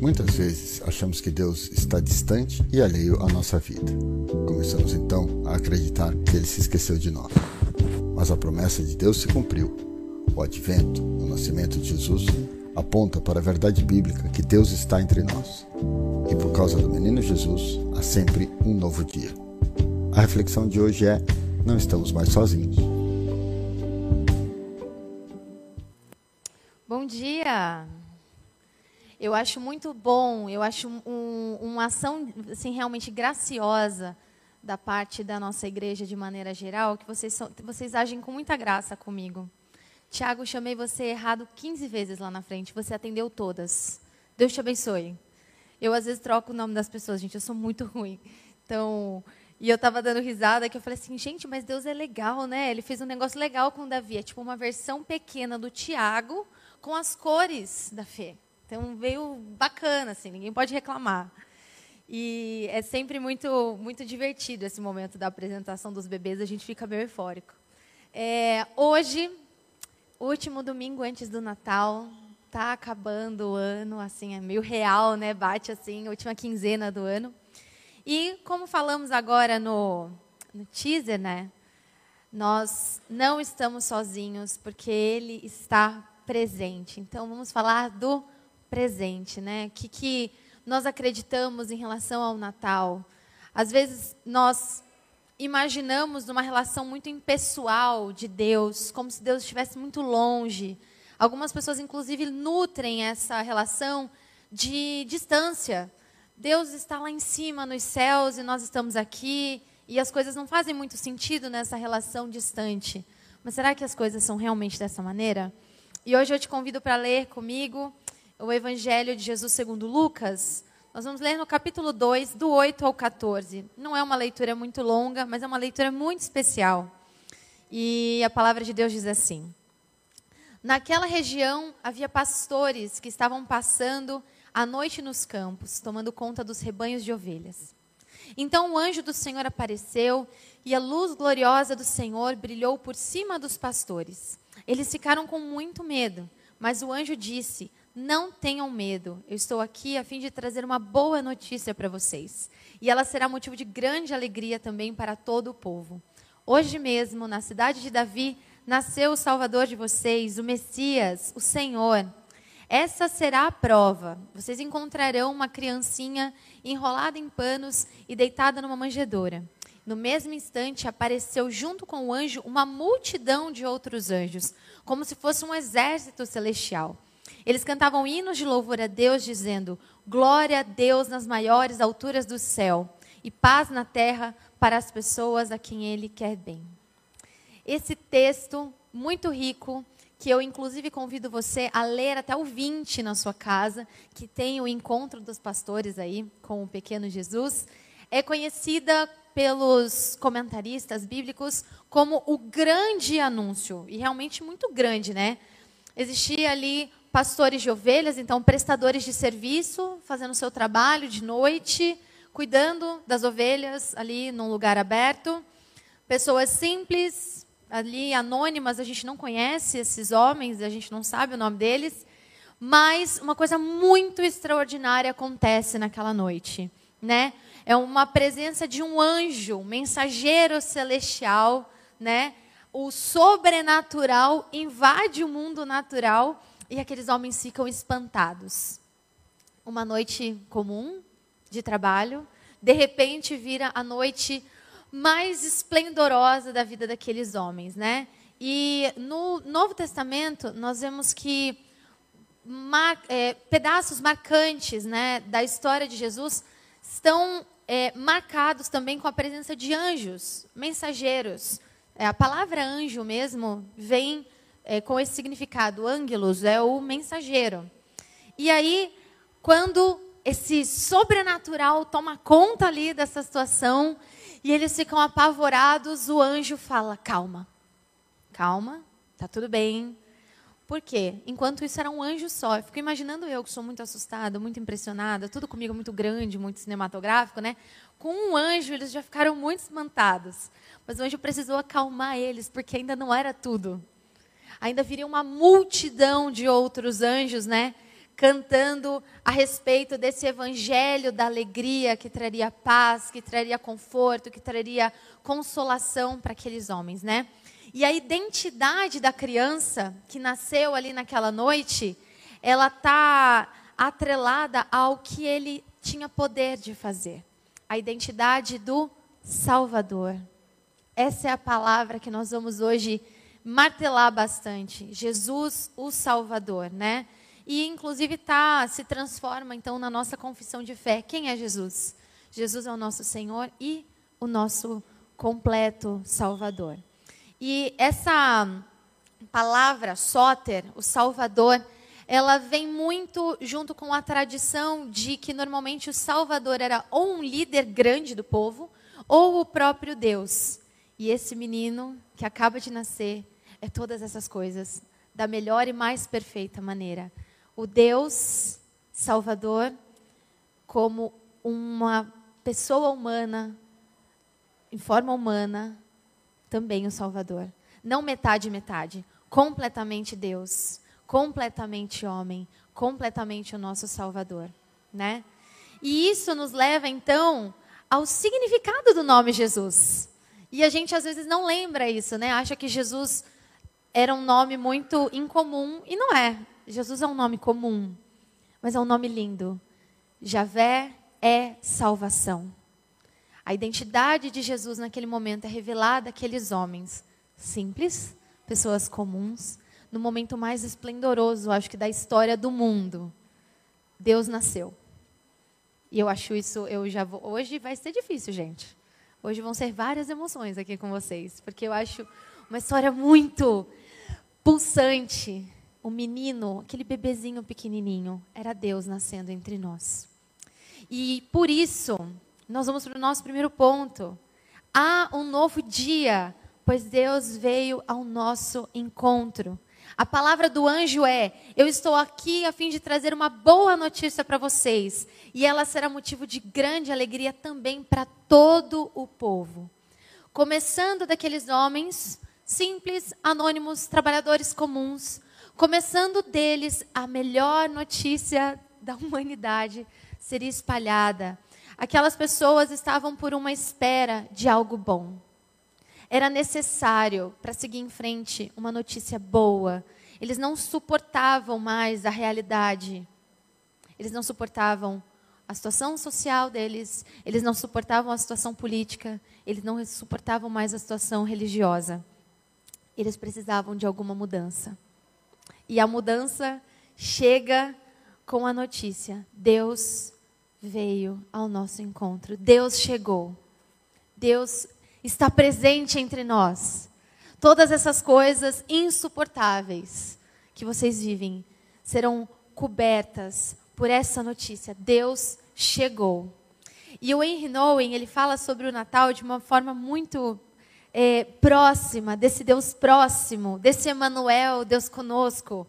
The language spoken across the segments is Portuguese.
Muitas vezes achamos que Deus está distante e alheio à nossa vida. Começamos então a acreditar que ele se esqueceu de nós. Mas a promessa de Deus se cumpriu. O advento, o nascimento de Jesus, aponta para a verdade bíblica que Deus está entre nós. E por causa do menino Jesus, há sempre um novo dia. A reflexão de hoje é: não estamos mais sozinhos. Eu acho muito bom, eu acho um, uma ação assim, realmente graciosa da parte da nossa igreja de maneira geral, que vocês, são, vocês agem com muita graça comigo. Tiago, chamei você errado 15 vezes lá na frente, você atendeu todas. Deus te abençoe. Eu às vezes troco o nome das pessoas, gente, eu sou muito ruim. Então, e eu estava dando risada que eu falei assim, gente, mas Deus é legal, né? Ele fez um negócio legal com o Davi, é tipo uma versão pequena do Tiago com as cores da fé. Então veio bacana, assim, ninguém pode reclamar. E é sempre muito, muito divertido esse momento da apresentação dos bebês, a gente fica meio eufórico. É, hoje último domingo antes do Natal, tá acabando o ano, assim, é meio real, né? Bate assim, última quinzena do ano. E como falamos agora no, no teaser, né? Nós não estamos sozinhos, porque Ele está presente. Então, vamos falar do presente, né? O que, que nós acreditamos em relação ao Natal? Às vezes, nós imaginamos numa relação muito impessoal de Deus, como se Deus estivesse muito longe. Algumas pessoas, inclusive, nutrem essa relação de distância. Deus está lá em cima, nos céus, e nós estamos aqui, e as coisas não fazem muito sentido nessa relação distante. Mas será que as coisas são realmente dessa maneira? E hoje eu te convido para ler comigo o Evangelho de Jesus segundo Lucas, nós vamos ler no capítulo 2, do 8 ao 14. Não é uma leitura muito longa, mas é uma leitura muito especial. E a palavra de Deus diz assim: Naquela região havia pastores que estavam passando a noite nos campos, tomando conta dos rebanhos de ovelhas. Então o anjo do Senhor apareceu e a luz gloriosa do Senhor brilhou por cima dos pastores. Eles ficaram com muito medo, mas o anjo disse: não tenham medo, eu estou aqui a fim de trazer uma boa notícia para vocês. E ela será motivo de grande alegria também para todo o povo. Hoje mesmo, na cidade de Davi, nasceu o Salvador de vocês, o Messias, o Senhor. Essa será a prova. Vocês encontrarão uma criancinha enrolada em panos e deitada numa manjedoura. No mesmo instante, apareceu junto com o anjo uma multidão de outros anjos, como se fosse um exército celestial. Eles cantavam hinos de louvor a Deus, dizendo: Glória a Deus nas maiores alturas do céu e paz na terra para as pessoas a quem Ele quer bem. Esse texto muito rico, que eu inclusive convido você a ler até o 20 na sua casa, que tem o encontro dos pastores aí com o pequeno Jesus, é conhecida pelos comentaristas bíblicos como o grande anúncio, e realmente muito grande, né? Existia ali pastores de ovelhas, então prestadores de serviço, fazendo seu trabalho de noite, cuidando das ovelhas ali num lugar aberto. Pessoas simples, ali anônimas, a gente não conhece esses homens, a gente não sabe o nome deles, mas uma coisa muito extraordinária acontece naquela noite, né? É uma presença de um anjo, um mensageiro celestial, né? O sobrenatural invade o mundo natural e aqueles homens ficam espantados. Uma noite comum de trabalho, de repente vira a noite mais esplendorosa da vida daqueles homens, né? E no Novo Testamento nós vemos que mar, é, pedaços marcantes, né, da história de Jesus estão é, marcados também com a presença de anjos, mensageiros. É, a palavra anjo mesmo vem é, com esse significado. Ângelos é o mensageiro. E aí, quando esse sobrenatural toma conta ali dessa situação e eles ficam apavorados, o anjo fala: calma, calma, tá tudo bem. Por quê? Enquanto isso era um anjo só. Eu fico imaginando eu, que sou muito assustada, muito impressionada, tudo comigo muito grande, muito cinematográfico, né? Com um anjo, eles já ficaram muito espantados. Mas o anjo precisou acalmar eles, porque ainda não era tudo ainda viria uma multidão de outros anjos, né? cantando a respeito desse evangelho da alegria que traria paz, que traria conforto, que traria consolação para aqueles homens, né? E a identidade da criança que nasceu ali naquela noite, ela está atrelada ao que ele tinha poder de fazer. A identidade do Salvador. Essa é a palavra que nós vamos hoje martelar bastante. Jesus, o Salvador, né? E inclusive tá se transforma então na nossa confissão de fé. Quem é Jesus? Jesus é o nosso Senhor e o nosso completo Salvador. E essa palavra soter, o Salvador, ela vem muito junto com a tradição de que normalmente o Salvador era ou um líder grande do povo ou o próprio Deus. E esse menino que acaba de nascer é todas essas coisas da melhor e mais perfeita maneira. O Deus Salvador como uma pessoa humana, em forma humana, também o Salvador. Não metade metade, completamente Deus, completamente homem, completamente o nosso Salvador, né? E isso nos leva então ao significado do nome Jesus. E a gente às vezes não lembra isso, né? Acha que Jesus era um nome muito incomum e não é. Jesus é um nome comum, mas é um nome lindo. Javé é salvação. A identidade de Jesus naquele momento é revelada àqueles homens simples, pessoas comuns, no momento mais esplendoroso, acho que da história do mundo. Deus nasceu. E eu acho isso, eu já vou, hoje vai ser difícil, gente. Hoje vão ser várias emoções aqui com vocês, porque eu acho uma história muito pulsante. O menino, aquele bebezinho pequenininho, era Deus nascendo entre nós. E por isso, nós vamos para o nosso primeiro ponto. Há um novo dia, pois Deus veio ao nosso encontro. A palavra do anjo é: Eu estou aqui a fim de trazer uma boa notícia para vocês, e ela será motivo de grande alegria também para todo o povo. Começando daqueles homens simples, anônimos, trabalhadores comuns, começando deles, a melhor notícia da humanidade seria espalhada. Aquelas pessoas estavam por uma espera de algo bom. Era necessário, para seguir em frente, uma notícia boa. Eles não suportavam mais a realidade. Eles não suportavam a situação social deles, eles não suportavam a situação política, eles não suportavam mais a situação religiosa. Eles precisavam de alguma mudança. E a mudança chega com a notícia: Deus veio ao nosso encontro. Deus chegou. Deus está presente entre nós. Todas essas coisas insuportáveis que vocês vivem serão cobertas por essa notícia. Deus chegou. E o Henry Nowen, ele fala sobre o Natal de uma forma muito é, próxima, desse Deus próximo, desse Emmanuel, Deus conosco.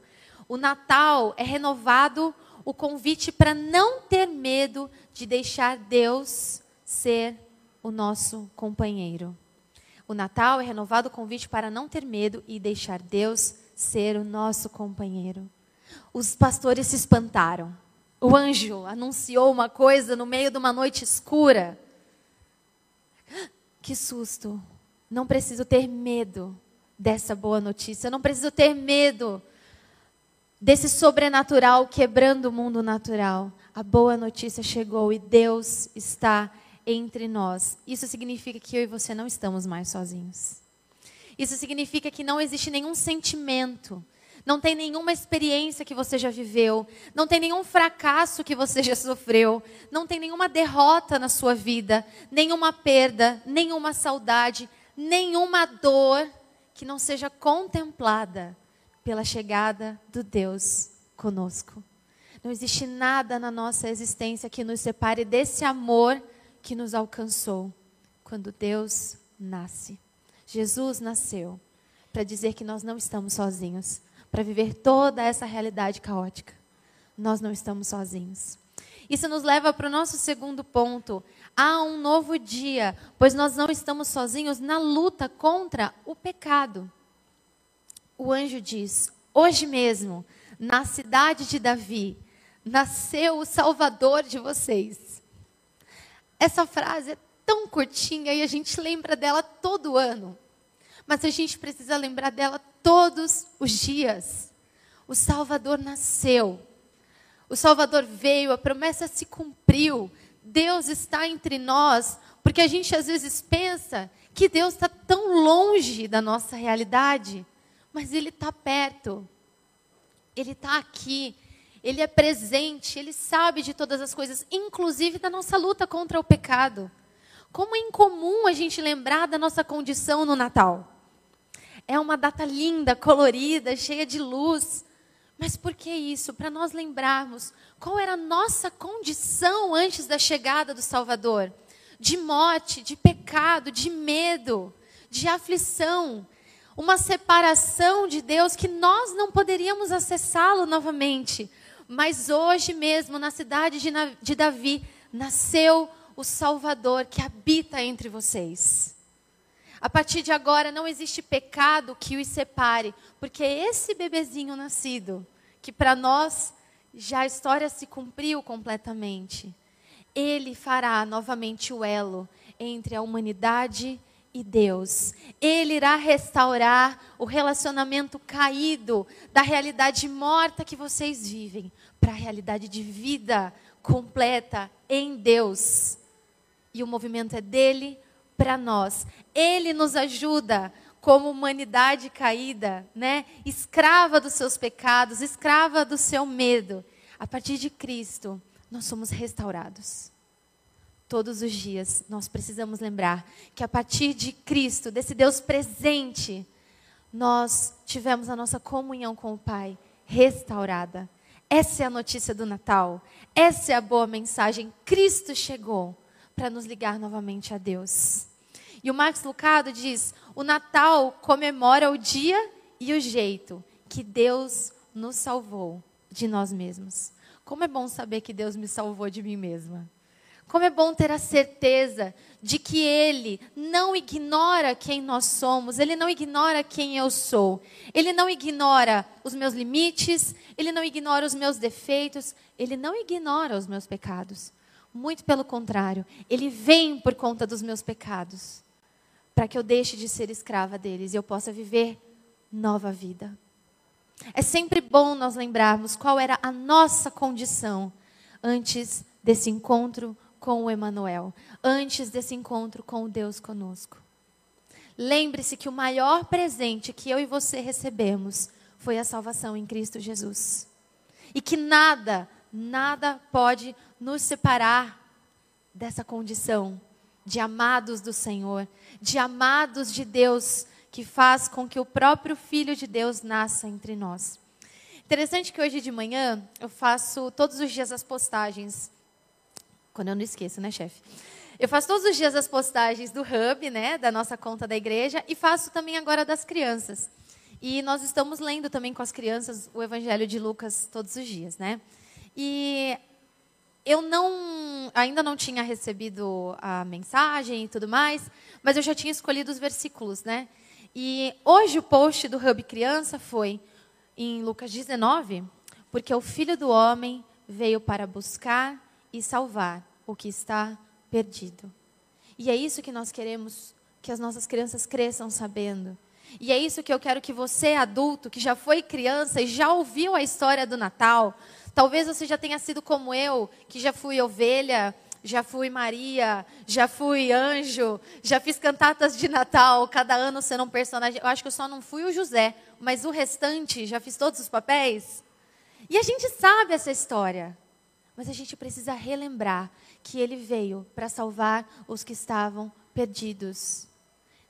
O Natal é renovado o convite para não ter medo de deixar Deus ser o nosso companheiro. O Natal é renovado o convite para não ter medo e deixar Deus ser o nosso companheiro. Os pastores se espantaram. O anjo anunciou uma coisa no meio de uma noite escura. Que susto! Não preciso ter medo dessa boa notícia. Não preciso ter medo desse sobrenatural quebrando o mundo natural. A boa notícia chegou e Deus está entre nós. Isso significa que eu e você não estamos mais sozinhos. Isso significa que não existe nenhum sentimento, não tem nenhuma experiência que você já viveu, não tem nenhum fracasso que você já sofreu, não tem nenhuma derrota na sua vida, nenhuma perda, nenhuma saudade, nenhuma dor que não seja contemplada pela chegada do Deus conosco. Não existe nada na nossa existência que nos separe desse amor que nos alcançou quando Deus nasce. Jesus nasceu para dizer que nós não estamos sozinhos, para viver toda essa realidade caótica. Nós não estamos sozinhos. Isso nos leva para o nosso segundo ponto. Há um novo dia, pois nós não estamos sozinhos na luta contra o pecado o anjo diz: Hoje mesmo, na cidade de Davi, nasceu o Salvador de vocês. Essa frase é tão curtinha e a gente lembra dela todo ano. Mas a gente precisa lembrar dela todos os dias. O Salvador nasceu. O Salvador veio, a promessa se cumpriu. Deus está entre nós, porque a gente às vezes pensa que Deus está tão longe da nossa realidade, mas Ele está perto. Ele está aqui. Ele é presente, ele sabe de todas as coisas, inclusive da nossa luta contra o pecado. Como é incomum a gente lembrar da nossa condição no Natal. É uma data linda, colorida, cheia de luz. Mas por que isso? Para nós lembrarmos qual era a nossa condição antes da chegada do Salvador: de morte, de pecado, de medo, de aflição, uma separação de Deus que nós não poderíamos acessá-lo novamente. Mas hoje mesmo, na cidade de Davi, nasceu o Salvador que habita entre vocês. A partir de agora não existe pecado que os separe, porque esse bebezinho nascido, que para nós já a história se cumpriu completamente, ele fará novamente o elo entre a humanidade e Deus. Ele irá restaurar o relacionamento caído da realidade morta que vocês vivem para a realidade de vida completa em Deus. E o movimento é dele para nós. Ele nos ajuda como humanidade caída, né? Escrava dos seus pecados, escrava do seu medo. A partir de Cristo, nós somos restaurados. Todos os dias nós precisamos lembrar que a partir de Cristo, desse Deus presente, nós tivemos a nossa comunhão com o Pai restaurada. Essa é a notícia do Natal. Essa é a boa mensagem. Cristo chegou para nos ligar novamente a Deus. E o Max Lucado diz: o Natal comemora o dia e o jeito que Deus nos salvou de nós mesmos. Como é bom saber que Deus me salvou de mim mesma. Como é bom ter a certeza de que Ele não ignora quem nós somos, Ele não ignora quem eu sou, Ele não ignora os meus limites, Ele não ignora os meus defeitos, Ele não ignora os meus pecados. Muito pelo contrário, Ele vem por conta dos meus pecados, para que eu deixe de ser escrava deles e eu possa viver nova vida. É sempre bom nós lembrarmos qual era a nossa condição antes desse encontro com o Emanuel, antes desse encontro com o Deus conosco. Lembre-se que o maior presente que eu e você recebemos foi a salvação em Cristo Jesus. E que nada, nada pode nos separar dessa condição de amados do Senhor, de amados de Deus, que faz com que o próprio Filho de Deus nasça entre nós. Interessante que hoje de manhã eu faço todos os dias as postagens quando eu não esqueço, né, chefe? Eu faço todos os dias as postagens do Hub, né, da nossa conta da igreja, e faço também agora das crianças. E nós estamos lendo também com as crianças o Evangelho de Lucas todos os dias, né? E eu não, ainda não tinha recebido a mensagem e tudo mais, mas eu já tinha escolhido os versículos, né? E hoje o post do Hub Criança foi em Lucas 19, porque o Filho do Homem veio para buscar e salvar o que está perdido. E é isso que nós queremos que as nossas crianças cresçam sabendo. E é isso que eu quero que você, adulto, que já foi criança e já ouviu a história do Natal, talvez você já tenha sido como eu, que já fui ovelha, já fui Maria, já fui anjo, já fiz cantatas de Natal, cada ano sendo um personagem. Eu acho que eu só não fui o José, mas o restante, já fiz todos os papéis. E a gente sabe essa história. Mas a gente precisa relembrar que ele veio para salvar os que estavam perdidos.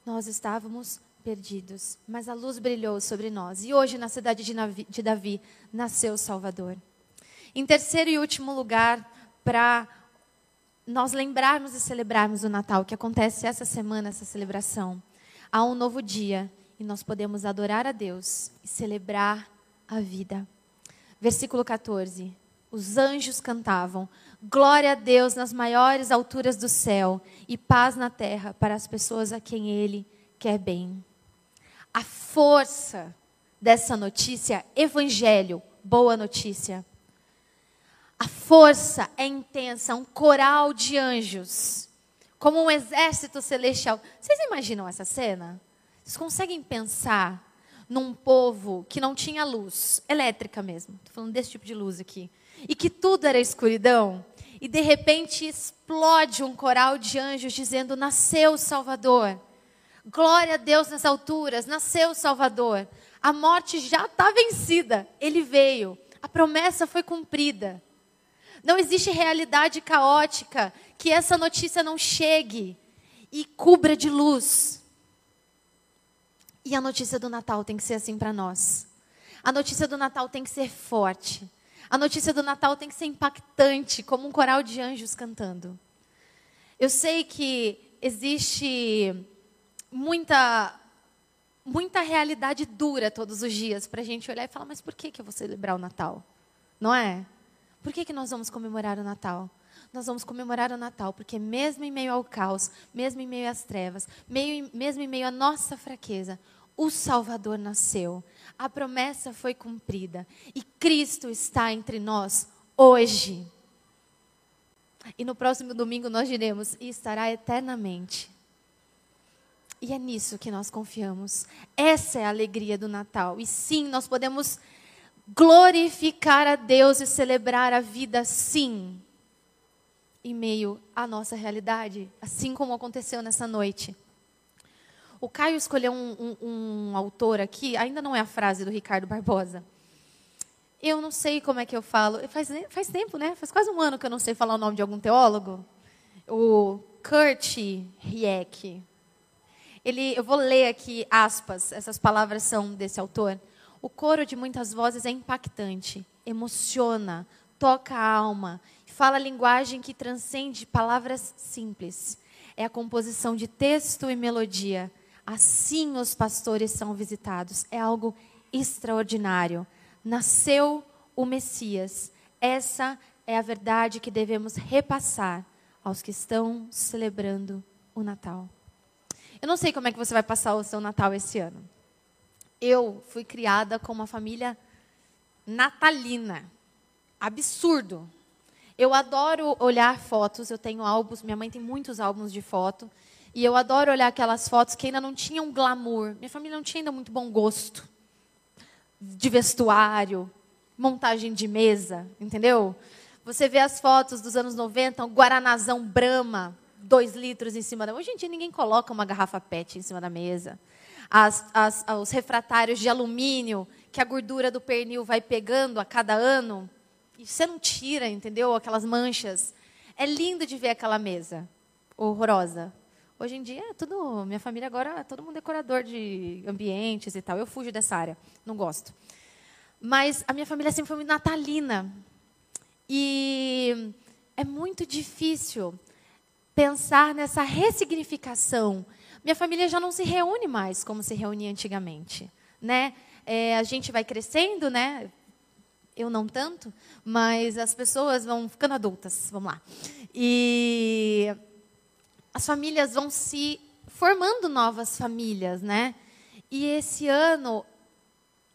Nós estávamos perdidos, mas a luz brilhou sobre nós. E hoje, na cidade de Davi, nasceu o Salvador. Em terceiro e último lugar, para nós lembrarmos e celebrarmos o Natal, que acontece essa semana, essa celebração, há um novo dia e nós podemos adorar a Deus e celebrar a vida. Versículo 14 os anjos cantavam: Glória a Deus nas maiores alturas do céu e paz na terra para as pessoas a quem Ele quer bem. A força dessa notícia, evangelho, boa notícia. Força é intensa, um coral de anjos, como um exército celestial. Vocês imaginam essa cena? Vocês conseguem pensar num povo que não tinha luz, elétrica mesmo, estou falando desse tipo de luz aqui, e que tudo era escuridão, e de repente explode um coral de anjos dizendo: Nasceu o Salvador. Glória a Deus nas alturas, nasceu o Salvador. A morte já está vencida, ele veio, a promessa foi cumprida. Não existe realidade caótica que essa notícia não chegue e cubra de luz. E a notícia do Natal tem que ser assim para nós. A notícia do Natal tem que ser forte. A notícia do Natal tem que ser impactante, como um coral de anjos cantando. Eu sei que existe muita muita realidade dura todos os dias para a gente olhar e falar, mas por que, que eu vou celebrar o Natal? Não é? Por que, que nós vamos comemorar o Natal? Nós vamos comemorar o Natal porque, mesmo em meio ao caos, mesmo em meio às trevas, meio, mesmo em meio à nossa fraqueza, o Salvador nasceu, a promessa foi cumprida e Cristo está entre nós hoje. E no próximo domingo nós diremos: e estará eternamente. E é nisso que nós confiamos. Essa é a alegria do Natal. E sim, nós podemos glorificar a Deus e celebrar a vida, sim, em meio à nossa realidade, assim como aconteceu nessa noite. O Caio escolheu um, um, um, autor aqui, ainda não é a frase do Ricardo Barbosa. Eu não sei como é que eu falo. Faz, faz tempo, né? Faz quase um ano que eu não sei falar o nome de algum teólogo. O Kurt Rieck. Ele, eu vou ler aqui aspas, essas palavras são desse autor. O coro de muitas vozes é impactante, emociona, toca a alma, fala linguagem que transcende palavras simples. É a composição de texto e melodia Assim os pastores são visitados. É algo extraordinário. Nasceu o Messias. Essa é a verdade que devemos repassar aos que estão celebrando o Natal. Eu não sei como é que você vai passar o seu Natal esse ano. Eu fui criada com uma família natalina. Absurdo. Eu adoro olhar fotos, eu tenho álbuns, minha mãe tem muitos álbuns de foto. E eu adoro olhar aquelas fotos que ainda não tinham glamour. Minha família não tinha ainda muito bom gosto de vestuário, montagem de mesa, entendeu? Você vê as fotos dos anos 90, um guaranazão Brahma, dois litros em cima da. Hoje em dia ninguém coloca uma garrafa PET em cima da mesa. As, as, os refratários de alumínio, que a gordura do pernil vai pegando a cada ano, e você não tira, entendeu? Aquelas manchas. É lindo de ver aquela mesa horrorosa. Hoje em dia, é tudo, minha família agora, é todo mundo decorador de ambientes e tal. Eu fujo dessa área, não gosto. Mas a minha família sempre foi muito natalina. E é muito difícil pensar nessa ressignificação. Minha família já não se reúne mais como se reunia antigamente, né? É, a gente vai crescendo, né? Eu não tanto, mas as pessoas vão ficando adultas, vamos lá. E as famílias vão se formando novas famílias, né? E esse ano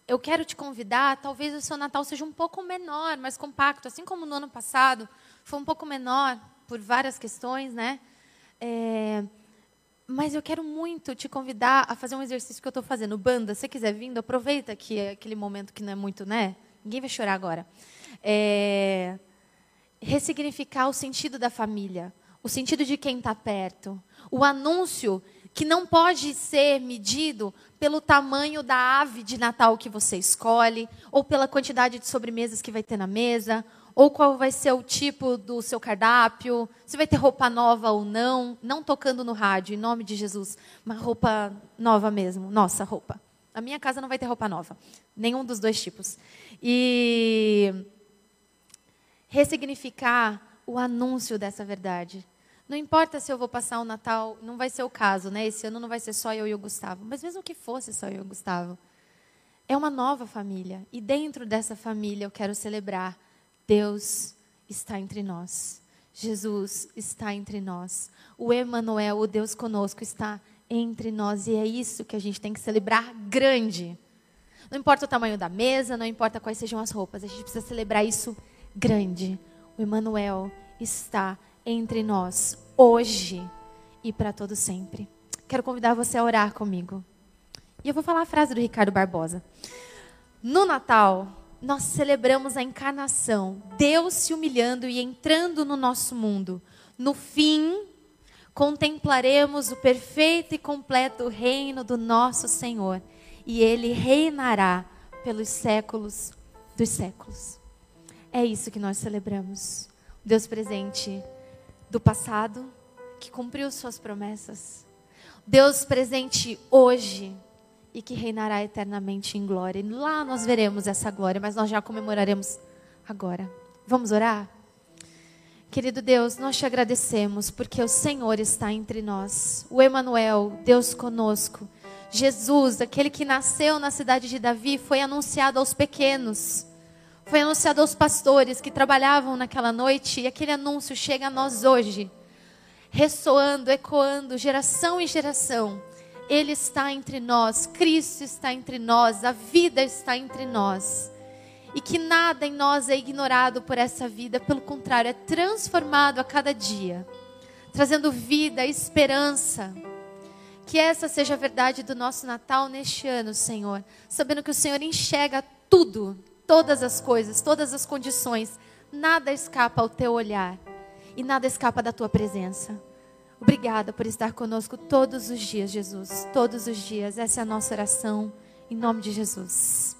eu quero te convidar, talvez o seu Natal seja um pouco menor, mais compacto, assim como no ano passado foi um pouco menor por várias questões, né? É, mas eu quero muito te convidar a fazer um exercício que eu estou fazendo. Banda, se quiser vindo, aproveita que é aquele momento que não é muito, né? Ninguém vai chorar agora. É, ressignificar o sentido da família o sentido de quem está perto, o anúncio que não pode ser medido pelo tamanho da ave de Natal que você escolhe, ou pela quantidade de sobremesas que vai ter na mesa, ou qual vai ser o tipo do seu cardápio, se vai ter roupa nova ou não, não tocando no rádio, em nome de Jesus, uma roupa nova mesmo, nossa roupa. A minha casa não vai ter roupa nova, nenhum dos dois tipos. E ressignificar o anúncio dessa verdade. Não importa se eu vou passar o Natal, não vai ser o caso, né? Esse ano não vai ser só eu e o Gustavo. Mas mesmo que fosse só eu e o Gustavo, é uma nova família. E dentro dessa família eu quero celebrar: Deus está entre nós. Jesus está entre nós. O Emanuel, o Deus conosco, está entre nós. E é isso que a gente tem que celebrar grande. Não importa o tamanho da mesa, não importa quais sejam as roupas, a gente precisa celebrar isso grande o Emanuel está entre nós hoje e para todo sempre. Quero convidar você a orar comigo. E eu vou falar a frase do Ricardo Barbosa. No Natal, nós celebramos a encarnação, Deus se humilhando e entrando no nosso mundo. No fim, contemplaremos o perfeito e completo reino do nosso Senhor, e ele reinará pelos séculos dos séculos. É isso que nós celebramos. Deus presente do passado, que cumpriu suas promessas. Deus presente hoje e que reinará eternamente em glória. E lá nós veremos essa glória, mas nós já comemoraremos agora. Vamos orar? Querido Deus, nós te agradecemos porque o Senhor está entre nós. O Emanuel, Deus conosco. Jesus, aquele que nasceu na cidade de Davi, foi anunciado aos pequenos. Foi anunciado aos pastores que trabalhavam naquela noite e aquele anúncio chega a nós hoje, ressoando, ecoando, geração em geração. Ele está entre nós, Cristo está entre nós, a vida está entre nós. E que nada em nós é ignorado por essa vida, pelo contrário, é transformado a cada dia, trazendo vida, esperança. Que essa seja a verdade do nosso Natal neste ano, Senhor, sabendo que o Senhor enxerga tudo, todas as coisas, todas as condições. Nada escapa ao teu olhar e nada escapa da tua presença. Obrigada por estar conosco todos os dias, Jesus. Todos os dias. Essa é a nossa oração. Em nome de Jesus.